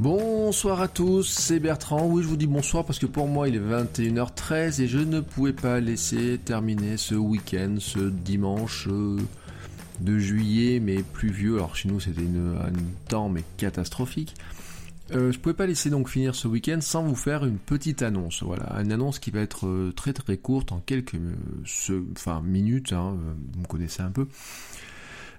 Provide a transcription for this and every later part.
Bonsoir à tous, c'est Bertrand. Oui, je vous dis bonsoir parce que pour moi il est 21h13 et je ne pouvais pas laisser terminer ce week-end, ce dimanche euh, de juillet, mais pluvieux. Alors chez nous c'était un temps mais catastrophique. Euh, je pouvais pas laisser donc finir ce week-end sans vous faire une petite annonce. Voilà, une annonce qui va être euh, très très courte en quelques euh, minutes. Hein, vous me connaissez un peu.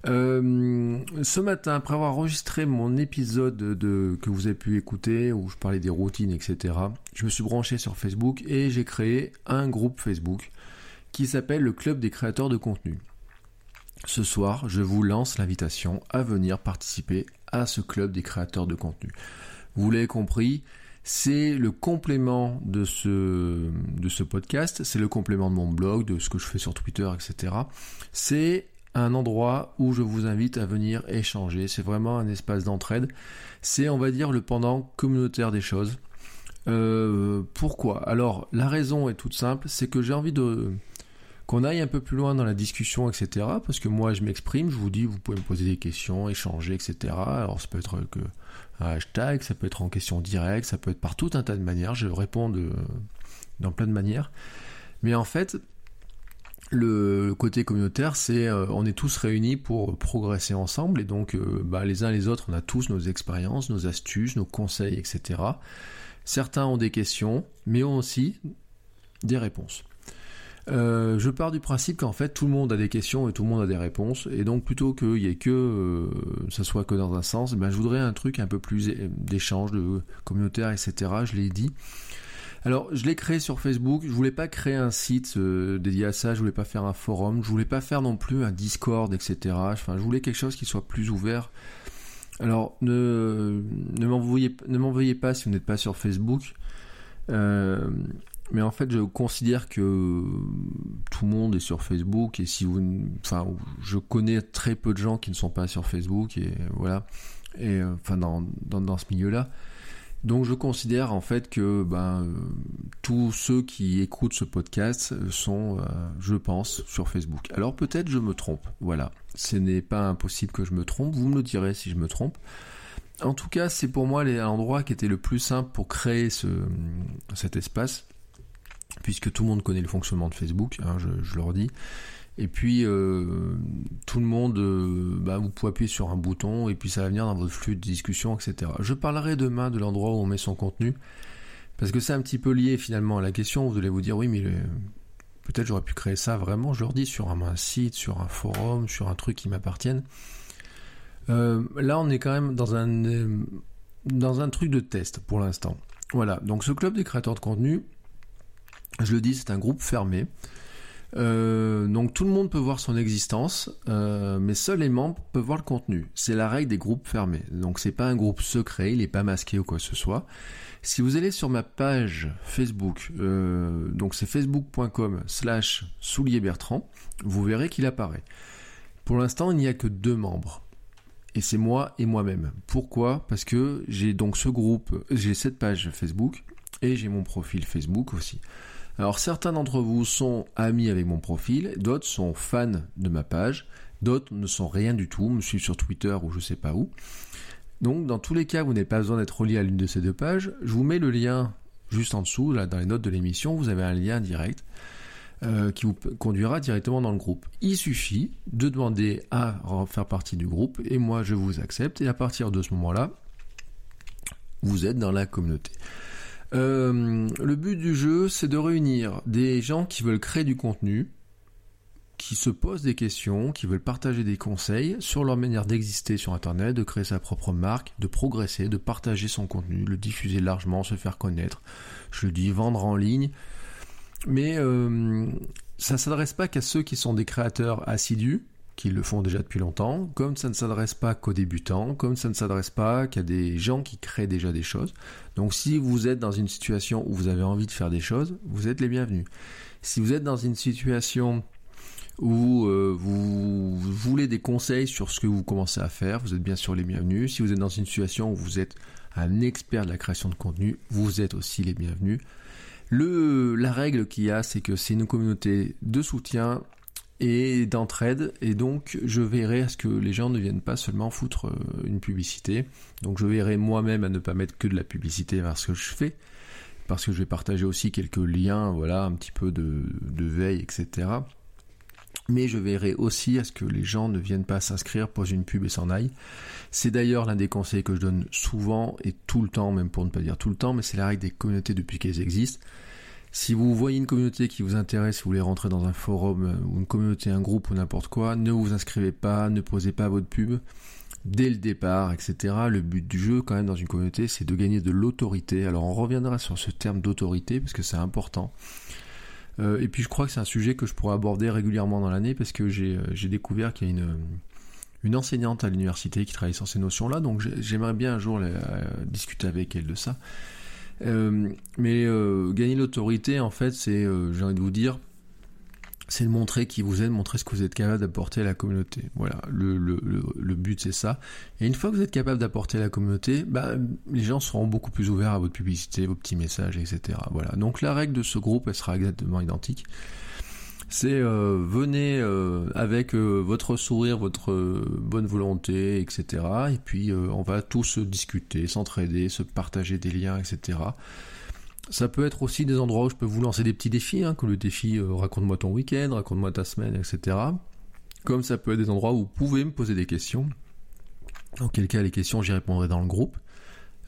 Euh, ce matin, après avoir enregistré mon épisode de, que vous avez pu écouter, où je parlais des routines, etc., je me suis branché sur Facebook et j'ai créé un groupe Facebook qui s'appelle le Club des créateurs de contenu. Ce soir, je vous lance l'invitation à venir participer à ce Club des créateurs de contenu. Vous l'avez compris, c'est le complément de ce, de ce podcast, c'est le complément de mon blog, de ce que je fais sur Twitter, etc. C'est un endroit où je vous invite à venir échanger. C'est vraiment un espace d'entraide. C'est, on va dire, le pendant communautaire des choses. Euh, pourquoi? Alors, la raison est toute simple, c'est que j'ai envie de qu'on aille un peu plus loin dans la discussion, etc. Parce que moi, je m'exprime, je vous dis, vous pouvez me poser des questions, échanger, etc. Alors, ça peut être que un hashtag, ça peut être en question directe, ça peut être par tout un tas de manières. Je réponds dans plein de manières. Mais en fait, le côté communautaire, c'est euh, on est tous réunis pour progresser ensemble et donc euh, bah, les uns les autres, on a tous nos expériences, nos astuces, nos conseils, etc. Certains ont des questions, mais ont aussi des réponses. Euh, je pars du principe qu'en fait tout le monde a des questions et tout le monde a des réponses et donc plutôt qu'il y ait que euh, ça soit que dans un sens, ben, je voudrais un truc un peu plus d'échange, de communautaire, etc. Je l'ai dit. Alors, je l'ai créé sur Facebook. Je voulais pas créer un site euh, dédié à ça. Je voulais pas faire un forum. Je voulais pas faire non plus un Discord, etc. Enfin, je voulais quelque chose qui soit plus ouvert. Alors, ne ne ne m'envoyez pas si vous n'êtes pas sur Facebook. Euh, mais en fait, je considère que tout le monde est sur Facebook et si vous, enfin, je connais très peu de gens qui ne sont pas sur Facebook et voilà, euh, enfin dans ce milieu-là. Donc je considère en fait que ben, euh, tous ceux qui écoutent ce podcast sont, euh, je pense, sur Facebook. Alors peut-être je me trompe, voilà. Ce n'est pas impossible que je me trompe, vous me le direz si je me trompe. En tout cas, c'est pour moi l'endroit qui était le plus simple pour créer ce, cet espace, puisque tout le monde connaît le fonctionnement de Facebook, hein, je, je le redis. Et puis euh, tout le monde, euh, bah, vous pouvez appuyer sur un bouton et puis ça va venir dans votre flux de discussion, etc. Je parlerai demain de l'endroit où on met son contenu parce que c'est un petit peu lié finalement à la question. Vous allez vous dire oui, mais peut-être j'aurais pu créer ça vraiment. Je leur dis sur un, un, site, sur un forum, sur un truc qui m'appartienne. Euh, là, on est quand même dans un dans un truc de test pour l'instant. Voilà. Donc ce club des créateurs de contenu, je le dis, c'est un groupe fermé. Euh, donc tout le monde peut voir son existence, euh, mais seuls les membres peuvent voir le contenu. C'est la règle des groupes fermés. Donc c'est pas un groupe secret, il n'est pas masqué ou quoi que ce soit. Si vous allez sur ma page Facebook, euh, donc c'est facebook.com slash soulier Bertrand, vous verrez qu'il apparaît. Pour l'instant, il n'y a que deux membres. Et c'est moi et moi-même. Pourquoi? Parce que j'ai donc ce groupe, j'ai cette page Facebook et j'ai mon profil Facebook aussi. Alors certains d'entre vous sont amis avec mon profil, d'autres sont fans de ma page, d'autres ne sont rien du tout, me suivent sur Twitter ou je sais pas où. Donc dans tous les cas, vous n'avez pas besoin d'être relié à l'une de ces deux pages. Je vous mets le lien juste en dessous, là dans les notes de l'émission, vous avez un lien direct euh, qui vous conduira directement dans le groupe. Il suffit de demander à faire partie du groupe et moi je vous accepte et à partir de ce moment-là, vous êtes dans la communauté. Euh, le but du jeu, c'est de réunir des gens qui veulent créer du contenu, qui se posent des questions, qui veulent partager des conseils sur leur manière d'exister sur Internet, de créer sa propre marque, de progresser, de partager son contenu, le diffuser largement, se faire connaître. Je le dis, vendre en ligne. Mais euh, ça ne s'adresse pas qu'à ceux qui sont des créateurs assidus, qui le font déjà depuis longtemps, comme ça ne s'adresse pas qu'aux débutants, comme ça ne s'adresse pas qu'à des gens qui créent déjà des choses. Donc si vous êtes dans une situation où vous avez envie de faire des choses, vous êtes les bienvenus. Si vous êtes dans une situation où euh, vous voulez des conseils sur ce que vous commencez à faire, vous êtes bien sûr les bienvenus. Si vous êtes dans une situation où vous êtes un expert de la création de contenu, vous êtes aussi les bienvenus. La règle qu'il y a, c'est que c'est une communauté de soutien et d'entraide, et donc je verrai à ce que les gens ne viennent pas seulement foutre euh, une publicité. Donc je verrai moi-même à ne pas mettre que de la publicité vers ce que je fais, parce que je vais partager aussi quelques liens, voilà, un petit peu de, de veille, etc mais je verrai aussi à ce que les gens ne viennent pas s'inscrire, posent une pub et s'en aillent. C'est d'ailleurs l'un des conseils que je donne souvent et tout le temps, même pour ne pas dire tout le temps, mais c'est la règle des communautés depuis qu'elles existent. Si vous voyez une communauté qui vous intéresse, si vous voulez rentrer dans un forum euh, ou une communauté, un groupe ou n'importe quoi, ne vous inscrivez pas, ne posez pas votre pub dès le départ, etc. Le but du jeu, quand même, dans une communauté, c'est de gagner de l'autorité. Alors on reviendra sur ce terme d'autorité parce que c'est important. Euh, et puis je crois que c'est un sujet que je pourrais aborder régulièrement dans l'année parce que j'ai euh, découvert qu'il y a une, une enseignante à l'université qui travaille sur ces notions-là, donc j'aimerais bien un jour euh, discuter avec elle de ça. Mais gagner l'autorité, en fait, c'est, j'ai envie de vous dire, c'est de montrer qui vous êtes, montrer ce que vous êtes capable d'apporter à la communauté. Voilà, le, le, le, but c'est ça. Et une fois que vous êtes capable d'apporter à la communauté, bah, les gens seront beaucoup plus ouverts à votre publicité, vos petits messages, etc. Voilà. Donc la règle de ce groupe, elle sera exactement identique. C'est euh, venez euh, avec euh, votre sourire, votre bonne volonté, etc. Et puis on va tous discuter, s'entraider, se partager des liens, etc. Ça peut être aussi des endroits où je peux vous lancer des petits défis, hein, comme le défi raconte-moi ton week-end, raconte-moi ta semaine, etc. Comme ça peut être des endroits où vous pouvez me poser des questions. En quel cas les questions j'y répondrai dans le groupe.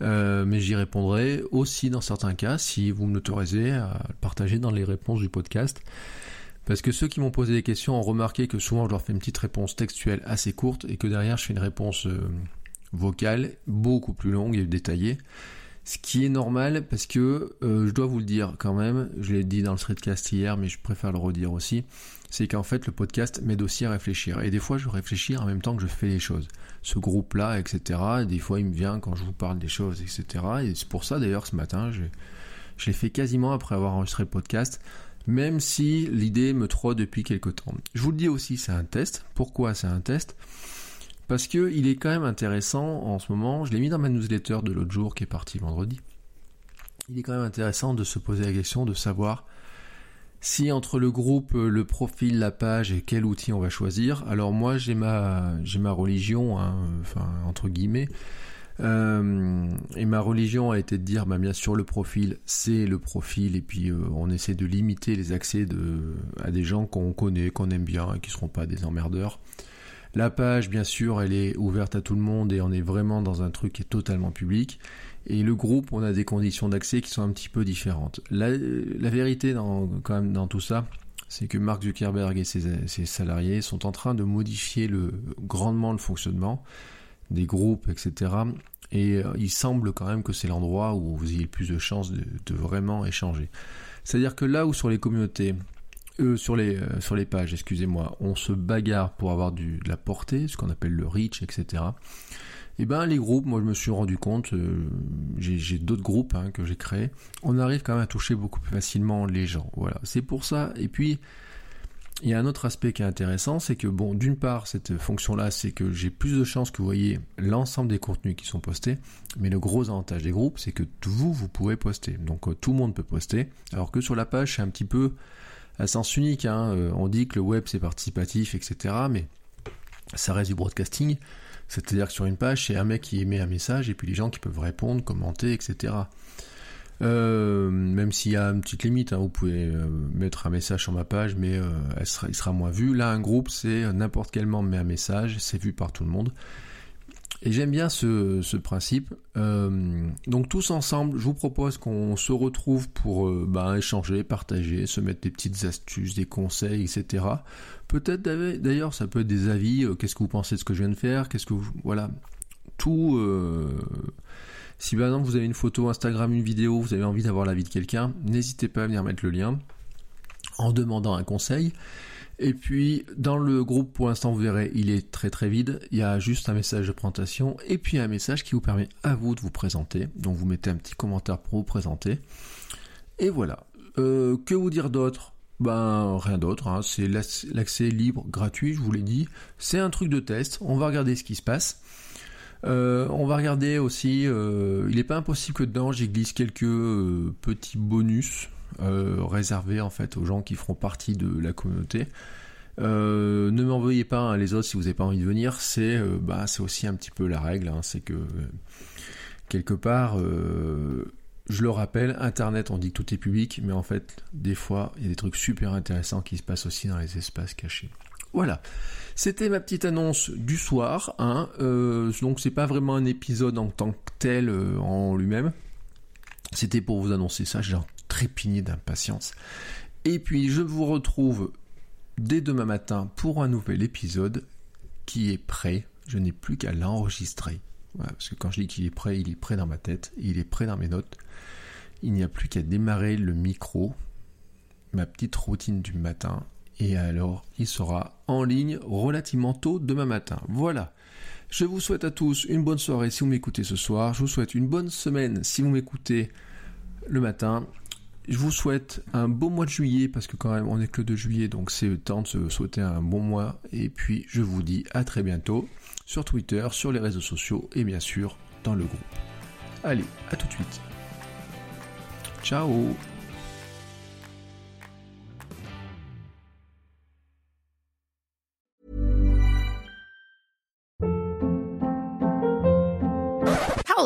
Mais j'y répondrai aussi dans certains cas si vous me l'autorisez à partager dans les réponses du podcast. Parce que ceux qui m'ont posé des questions ont remarqué que souvent je leur fais une petite réponse textuelle assez courte et que derrière je fais une réponse euh, vocale beaucoup plus longue et détaillée. Ce qui est normal parce que euh, je dois vous le dire quand même, je l'ai dit dans le streetcast hier, mais je préfère le redire aussi, c'est qu'en fait le podcast m'aide aussi à réfléchir. Et des fois je réfléchis en même temps que je fais les choses. Ce groupe-là, etc. des fois il me vient quand je vous parle des choses, etc. Et c'est pour ça d'ailleurs ce matin, je, je l'ai fait quasiment après avoir enregistré le podcast, même si l'idée me trotte depuis quelque temps. Je vous le dis aussi, c'est un test. Pourquoi c'est un test? Parce que il est quand même intéressant en ce moment, je l'ai mis dans ma newsletter de l'autre jour qui est parti vendredi. Il est quand même intéressant de se poser la question de savoir si entre le groupe, le profil, la page et quel outil on va choisir. Alors moi j'ai ma j'ai ma religion, hein, enfin entre guillemets. Euh, et ma religion a été de dire, bah, bien sûr, le profil, c'est le profil, et puis euh, on essaie de limiter les accès à des gens qu'on connaît, qu'on aime bien, et qui ne seront pas des emmerdeurs. La page, bien sûr, elle est ouverte à tout le monde et on est vraiment dans un truc qui est totalement public. Et le groupe, on a des conditions d'accès qui sont un petit peu différentes. La, vérité dans, quand même dans tout ça, c'est que Mark Zuckerberg et ses, salariés sont en train de modifier grandement le fonctionnement des groupes, etc. Et euh, il semble quand même que c'est l'endroit où vous ayez plus de chances de, vraiment échanger. C'est-à-dire que là où sur les communautés, euh, sur, les, euh, sur les pages, excusez-moi, on se bagarre pour avoir du, de la portée, ce qu'on appelle le reach, etc. Et eh ben les groupes, moi je me suis rendu compte, j'ai d'autres groupes hein, que j'ai créés, on arrive quand même à toucher beaucoup plus facilement les gens. Voilà, c'est pour ça. Et puis il y a un autre aspect qui est intéressant, c'est que bon, d'une part cette fonction-là, c'est que j'ai plus de chances que vous voyez l'ensemble des contenus qui sont postés, mais le gros avantage des groupes, c'est que vous vous pouvez poster. Donc tout le monde peut poster, alors que sur la page c'est un petit peu à sens unique. Hein. Euh, on dit que le web c'est participatif, etc. Mais ça reste du broadcasting. C'est-à-dire que sur une page, c'est un mec qui émet un message et puis les gens qui peuvent répondre, commenter, etc. Euh, même s'il y a une petite limite, hein, vous pouvez euh, mettre un message sur ma page, mais elle sera, il sera moins vu. Là, un groupe, c'est n'importe quel membre met un message, c'est vu par tout le monde. Et j'aime bien ce, principe. Euh, donc tous ensemble, je vous propose qu'on se retrouve pour euh, bah, échanger, partager, se mettre des petites astuces, des conseils, etc. Peut-être d'ailleurs, ça peut être des avis. Euh, qu'est-ce que vous pensez de ce que je viens de faire Qu'est-ce que vous, voilà, tout. Si par exemple vous avez une photo Instagram, une vidéo, vous avez envie d'avoir l'avis de quelqu'un, n'hésitez pas à venir mettre le lien en demandant un conseil. Et puis dans le groupe, pour l'instant, vous verrez, il est très très vide. Il y a juste un message de présentation et puis un message qui vous permet à vous de vous présenter. Donc vous mettez un petit commentaire pour vous présenter. Et voilà. Euh, que vous dire d'autre? Ben rien d'autre. Hein. C'est l'accès libre, gratuit, je vous l'ai dit. C'est un truc de test. On va regarder ce qui se passe. Euh, on va regarder aussi, euh, il n'est pas impossible que dedans j'y glisse quelques euh, petits bonus réservés en fait aux gens qui feront partie de la communauté. ne m'envoyez pas hein, les autres si vous n'avez pas envie de venir, c'est bah, aussi un petit peu la règle, hein. c'est que quelque part, je le rappelle, Internet on dit que tout est public, mais en fait des fois il y a des trucs super intéressants qui se passent aussi dans les espaces cachés. Voilà. C'était ma petite annonce du soir. Hein. Euh, donc c'est pas vraiment un épisode en tant que tel euh, en lui-même. C'était pour vous annoncer ça. J'ai trépigné d'impatience. Et puis je vous retrouve dès demain matin pour un nouvel épisode qui est prêt. Je n'ai plus qu'à l'enregistrer. parce que quand je dis qu'il est prêt, il est prêt dans ma tête, il est prêt dans mes notes. Il n'y a plus qu'à démarrer le micro, ma petite routine du matin, et alors il sera en ligne relativement tôt demain matin. Voilà. Je vous souhaite à tous une bonne soirée si vous m'écoutez ce soir. Je vous souhaite une bonne semaine si vous m'écoutez le matin. Je vous souhaite un beau mois de juillet parce que quand même on est que le 2 juillet donc c'est le temps de se souhaiter un bon mois et puis je vous dis à très bientôt sur Twitter, sur les réseaux sociaux et bien sûr dans le groupe. Allez, à tout de suite. Ciao